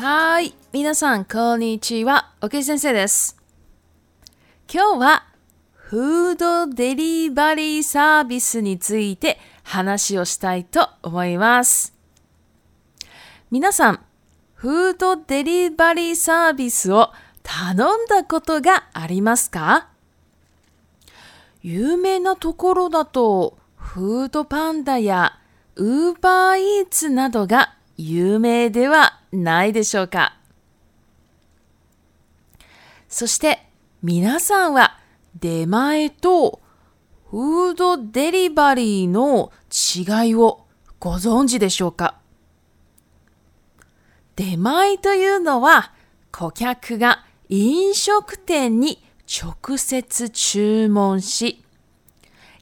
はい。皆さん、こんにちは。おけ先生です。今日は、フードデリバリーサービスについて話をしたいと思います。皆さん、フードデリバリーサービスを頼んだことがありますか有名なところだと、フードパンダやウーバーイーツなどが有名ではないでしょうかそして皆さんは出前とフードデリバリーの違いをご存知でしょうか出前というのは顧客が飲食店に直接注文し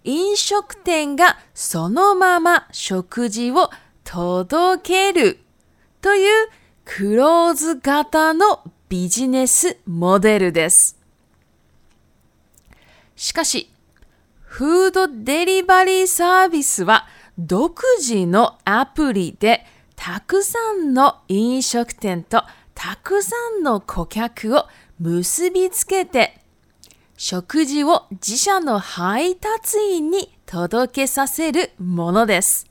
飲食店がそのまま食事を届けるというクローズ型のビジネスモデルです。しかし、フードデリバリーサービスは独自のアプリでたくさんの飲食店とたくさんの顧客を結びつけて食事を自社の配達員に届けさせるものです。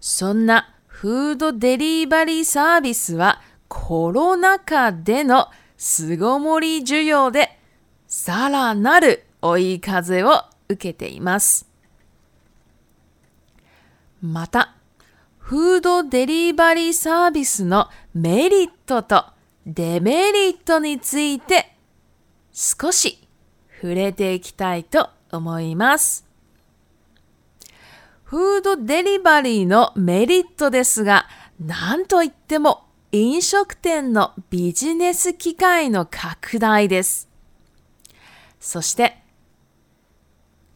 そんなフードデリバリーサービスはコロナ禍での巣ごもり需要でさらなる追い風を受けています。また、フードデリバリーサービスのメリットとデメリットについて少し触れていきたいと思います。フードデリバリーのメリットですが、なんといっても飲食店のビジネス機会の拡大です。そして、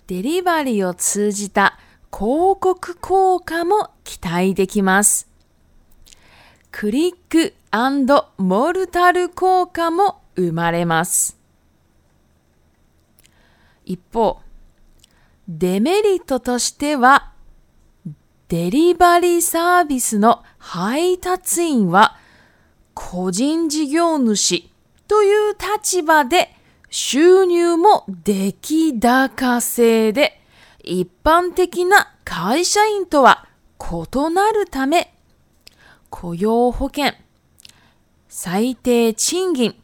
デリバリーを通じた広告効果も期待できます。クリックモルタル効果も生まれます。一方、デメリットとしてはデリバリーサービスの配達員は個人事業主という立場で収入も出来高制で一般的な会社員とは異なるため雇用保険、最低賃金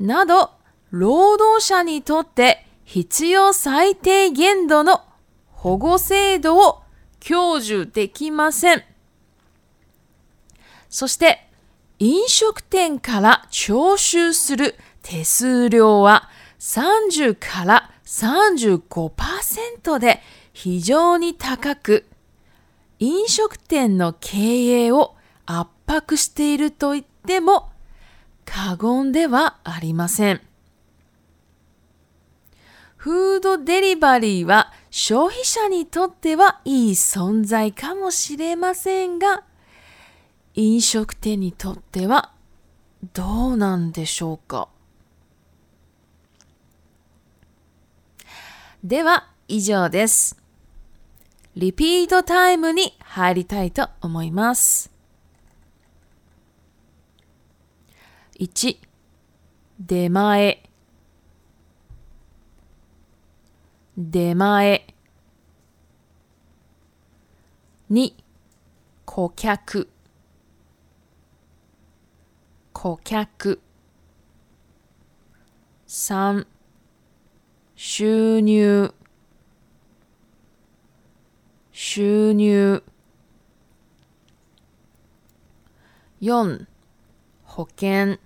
など労働者にとって必要最低限度の保護制度を享受できません。そして、飲食店から徴収する手数料は30から35%で非常に高く、飲食店の経営を圧迫していると言っても過言ではありません。フードデリバリーは消費者にとってはいい存在かもしれませんが、飲食店にとってはどうなんでしょうかでは以上です。リピートタイムに入りたいと思います。1出前出前。2、顧客。顧客。3、収入。収入。4、保険。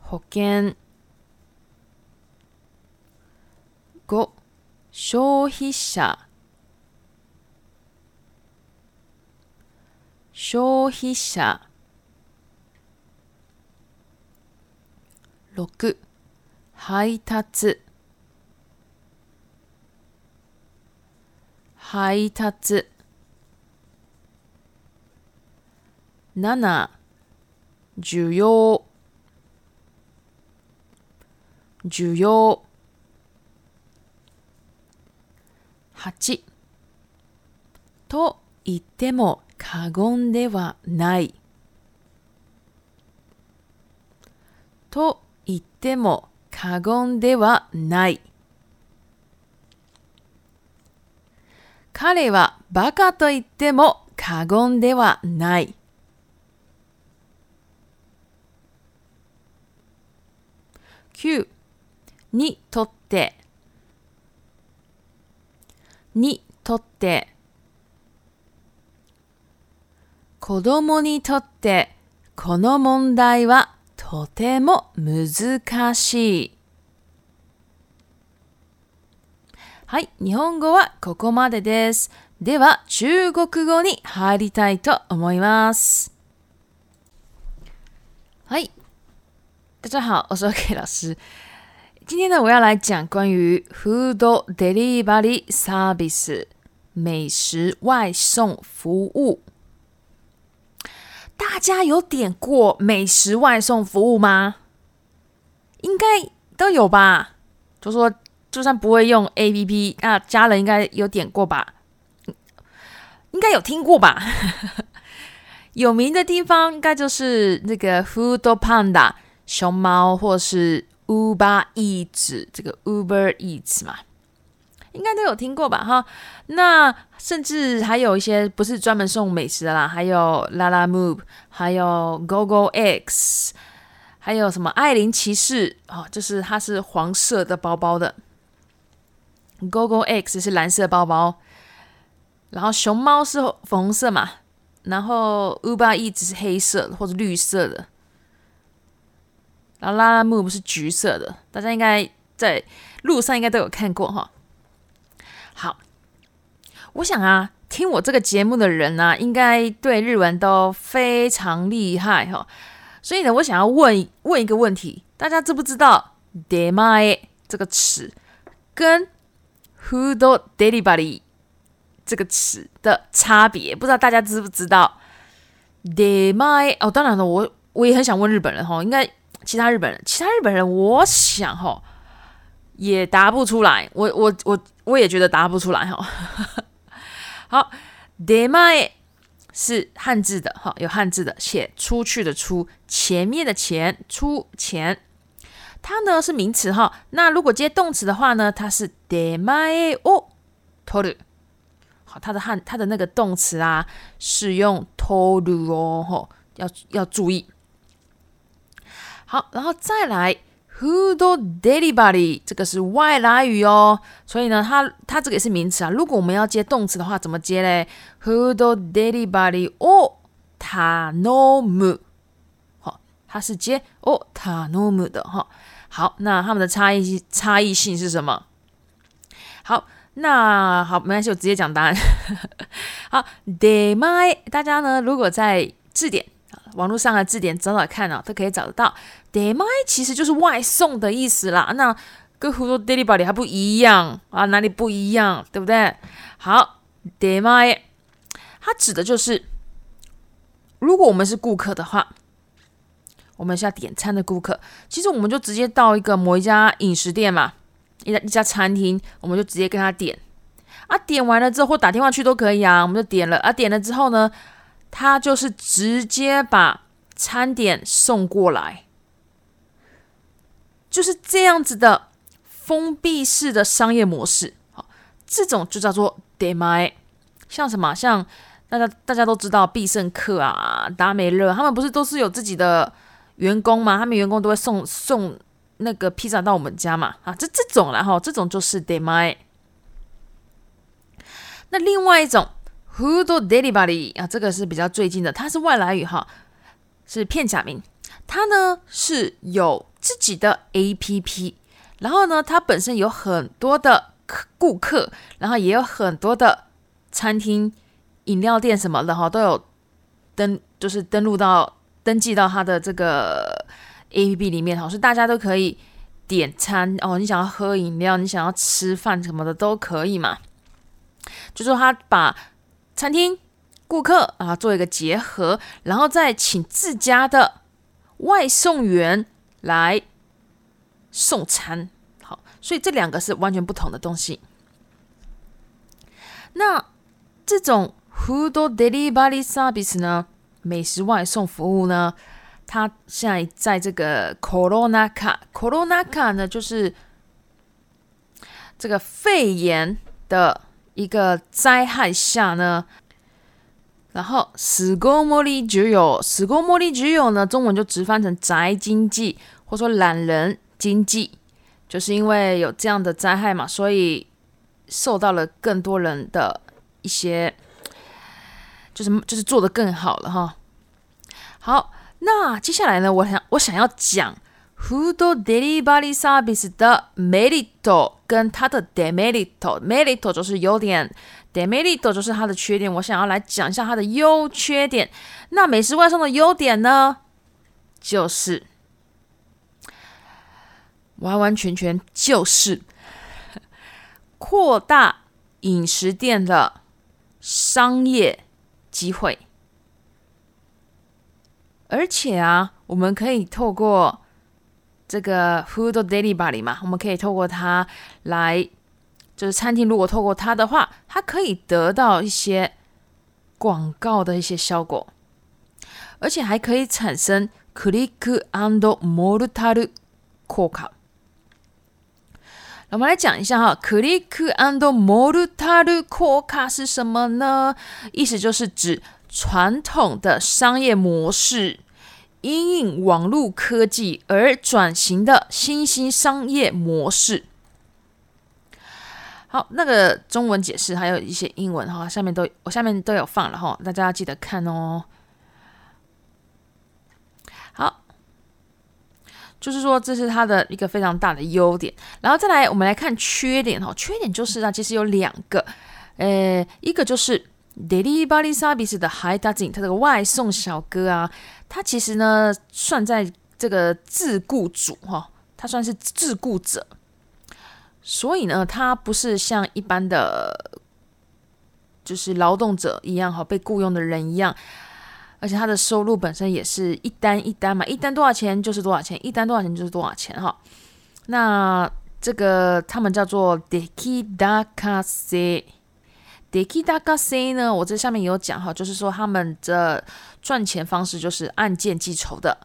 保険。消費者消費者六配達配達七需要需要8と言っても過言ではないと言っても過言ではない彼はバカと言っても過言ではない9にとってにとって子供にとってこの問題はとても難しい。はい、日本語はここまでです。では中国語に入りたいと思います。はい。大家好，我是 K 老师。今天呢，我要来讲关于 Food Delivery Service 美食外送服务。大家有点过美食外送服务吗？应该都有吧。就说就算不会用 APP，那家人应该有点过吧？应该有听过吧？有名的地方，应该就是那个 Food Panda 熊猫，或是。Uber Eats，这个 Uber Eats 嘛，应该都有听过吧？哈，那甚至还有一些不是专门送美食的啦，还有 Lala Move，还有 Gogo X，还有什么艾琳骑士哦，就是它是黄色的包包的，Gogo X 是蓝色包包，然后熊猫是粉红色嘛，然后 Uber Eats 是黑色或者绿色的。然后，拉拉木是橘色的，大家应该在路上应该都有看过哈。好，我想啊，听我这个节目的人呢，应该对日文都非常厉害哈。所以呢，我想要问问一个问题，大家知不知道 “de ma” 这个词跟 “who do everybody” 这个词的差别？不知道大家知不知道 “de ma” 哦？当然了，我我也很想问日本人哈，应该。其他日本人，其他日本人，我想哈也答不出来。我我我我也觉得答不出来哈。好，de ma e 是汉字的哈，有汉字的写出去的出，前面的钱出钱，它呢是名词哈。那如果接动词的话呢，它是 de ma e 哦，toru。好，它的汉它的那个动词啊，使用 toru 哦，要要注意。好，然后再来 h o d o daily body，这个是外来语哦，所以呢，它它这个也是名词啊。如果我们要接动词的话，怎么接嘞 h o d o daily body o t a n o m 好，它是接 o t a n o m 的哈。好，那他们的差异差异性是什么？好，那好，没关系，我直接讲答案。好，day my，大家呢，如果在字典。网络上的字典找找看啊，都可以找得到。d e l i 其实就是外送的意思啦。那跟很多 delivery 还不一样啊，哪里不一样？对不对？好 d e l i 它指的就是，如果我们是顾客的话，我们是要点餐的顾客，其实我们就直接到一个某一家饮食店嘛，一家一家餐厅，我们就直接跟他点啊。点完了之后，或打电话去都可以啊。我们就点了啊，点了之后呢？他就是直接把餐点送过来，就是这样子的封闭式的商业模式。好，这种就叫做 d e y m y 像什么像大家大家都知道必胜客啊、达美乐，他们不是都是有自己的员工吗？他们员工都会送送那个披萨到我们家嘛。啊，这这种然后这种就是 d e m y 那另外一种。Who do d e l y Buddy 啊？这个是比较最近的，它是外来语哈，是片假名。它呢是有自己的 APP，然后呢，它本身有很多的顾客，然后也有很多的餐厅、饮料店什么的哈，都有登，就是登录到、登记到它的这个 APP 里面哈，是大家都可以点餐哦。你想要喝饮料，你想要吃饭什么的都可以嘛。就说他把。餐厅顾客啊，做一个结合，然后再请自家的外送员来送餐。好，所以这两个是完全不同的东西。那这种 f o o d Delivery Service 呢，美食外送服务呢，它现在在这个 Coronaca，Coronaca 呢就是这个肺炎的。一个灾害下呢，然后史工贸易只有史 o 贸 y 只有呢，中文就直翻成宅经济，或说懒人经济，就是因为有这样的灾害嘛，所以受到了更多人的一些，就是就是做的更好了哈。好，那接下来呢，我想我想要讲。f o o de li v e r y s r v i e 的メリット跟它的 e メリット，メリット就是优点，m メリット就是它的缺点。我想要来讲一下它的优缺点。那美食外送的优点呢，就是完完全全就是扩大饮食店的商业机会，而且啊，我们可以透过。这个 f h o do daily buy 嘛？我们可以透过它来，就是餐厅如果透过它的话，它可以得到一些广告的一些效果，而且还可以产生 Click under modalu。卡，我们来讲一下哈，Click under modalu 卡是什么呢？意思就是指传统的商业模式。因应网络科技而转型的新兴商业模式。好，那个中文解释还有一些英文哈，下面都我下面都有放了哈，大家要记得看哦。好，就是说这是它的一个非常大的优点。然后再来，我们来看缺点哦。缺点就是啊，其实有两个，呃，一个就是。Daily b a l y s r v i s 的 Hi Dazin，他个外送小哥啊，他其实呢算在这个自雇主哈，他算是自雇者，所以呢，他不是像一般的，就是劳动者一样哈，被雇佣的人一样，而且他的收入本身也是一单一单嘛，一单多少钱就是多少钱，一单多少钱就是多少钱哈。那这个他们叫做 Deki Daka Se。Deke 大咖说呢，我这下面也有讲哈，就是说他们的赚钱方式就是按件计酬的，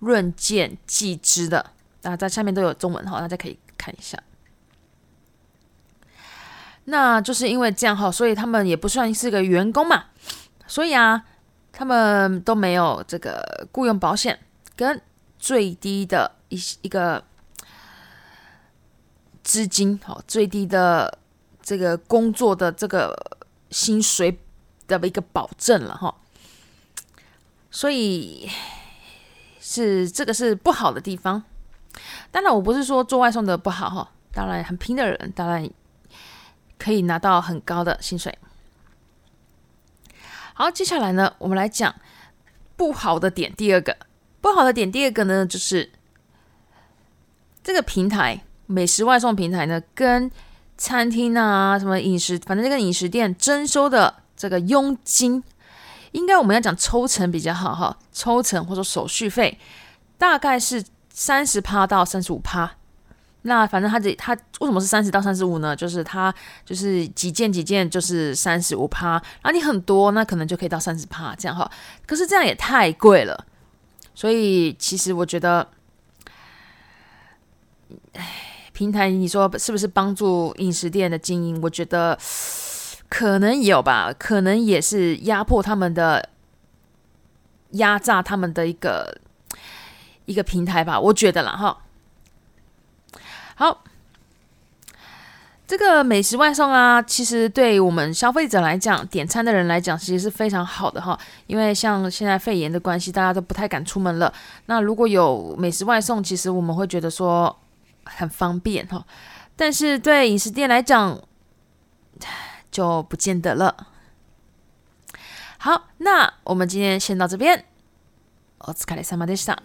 论件计支的。那在下面都有中文哈，大家可以看一下。那就是因为这样哈，所以他们也不算是个员工嘛，所以啊，他们都没有这个雇佣保险跟最低的一一个资金好，最低的。这个工作的这个薪水的一个保证了哈，所以是这个是不好的地方。当然，我不是说做外送的不好哈，当然很拼的人当然可以拿到很高的薪水。好，接下来呢，我们来讲不好的点。第二个不好的点，第二个呢，就是这个平台美食外送平台呢跟。餐厅啊，什么饮食，反正这个饮食店征收的这个佣金，应该我们要讲抽成比较好哈，抽成或者手续费大概是三十趴到三十五趴。那反正他这他为什么是三十到三十五呢？就是他就是几件几件就是三十五趴，然后你很多那可能就可以到三十趴这样哈。可是这样也太贵了，所以其实我觉得，唉。平台，你说是不是帮助饮食店的经营？我觉得 可能有吧，可能也是压迫他们的、压榨他们的一个一个平台吧。我觉得了哈。好，这个美食外送啊，其实对我们消费者来讲，点餐的人来讲，其实是非常好的哈。因为像现在肺炎的关系，大家都不太敢出门了。那如果有美食外送，其实我们会觉得说。很方便哈，但是对饮食店来讲 就不见得了。好，那我们今天先到这边。お疲れ様でした。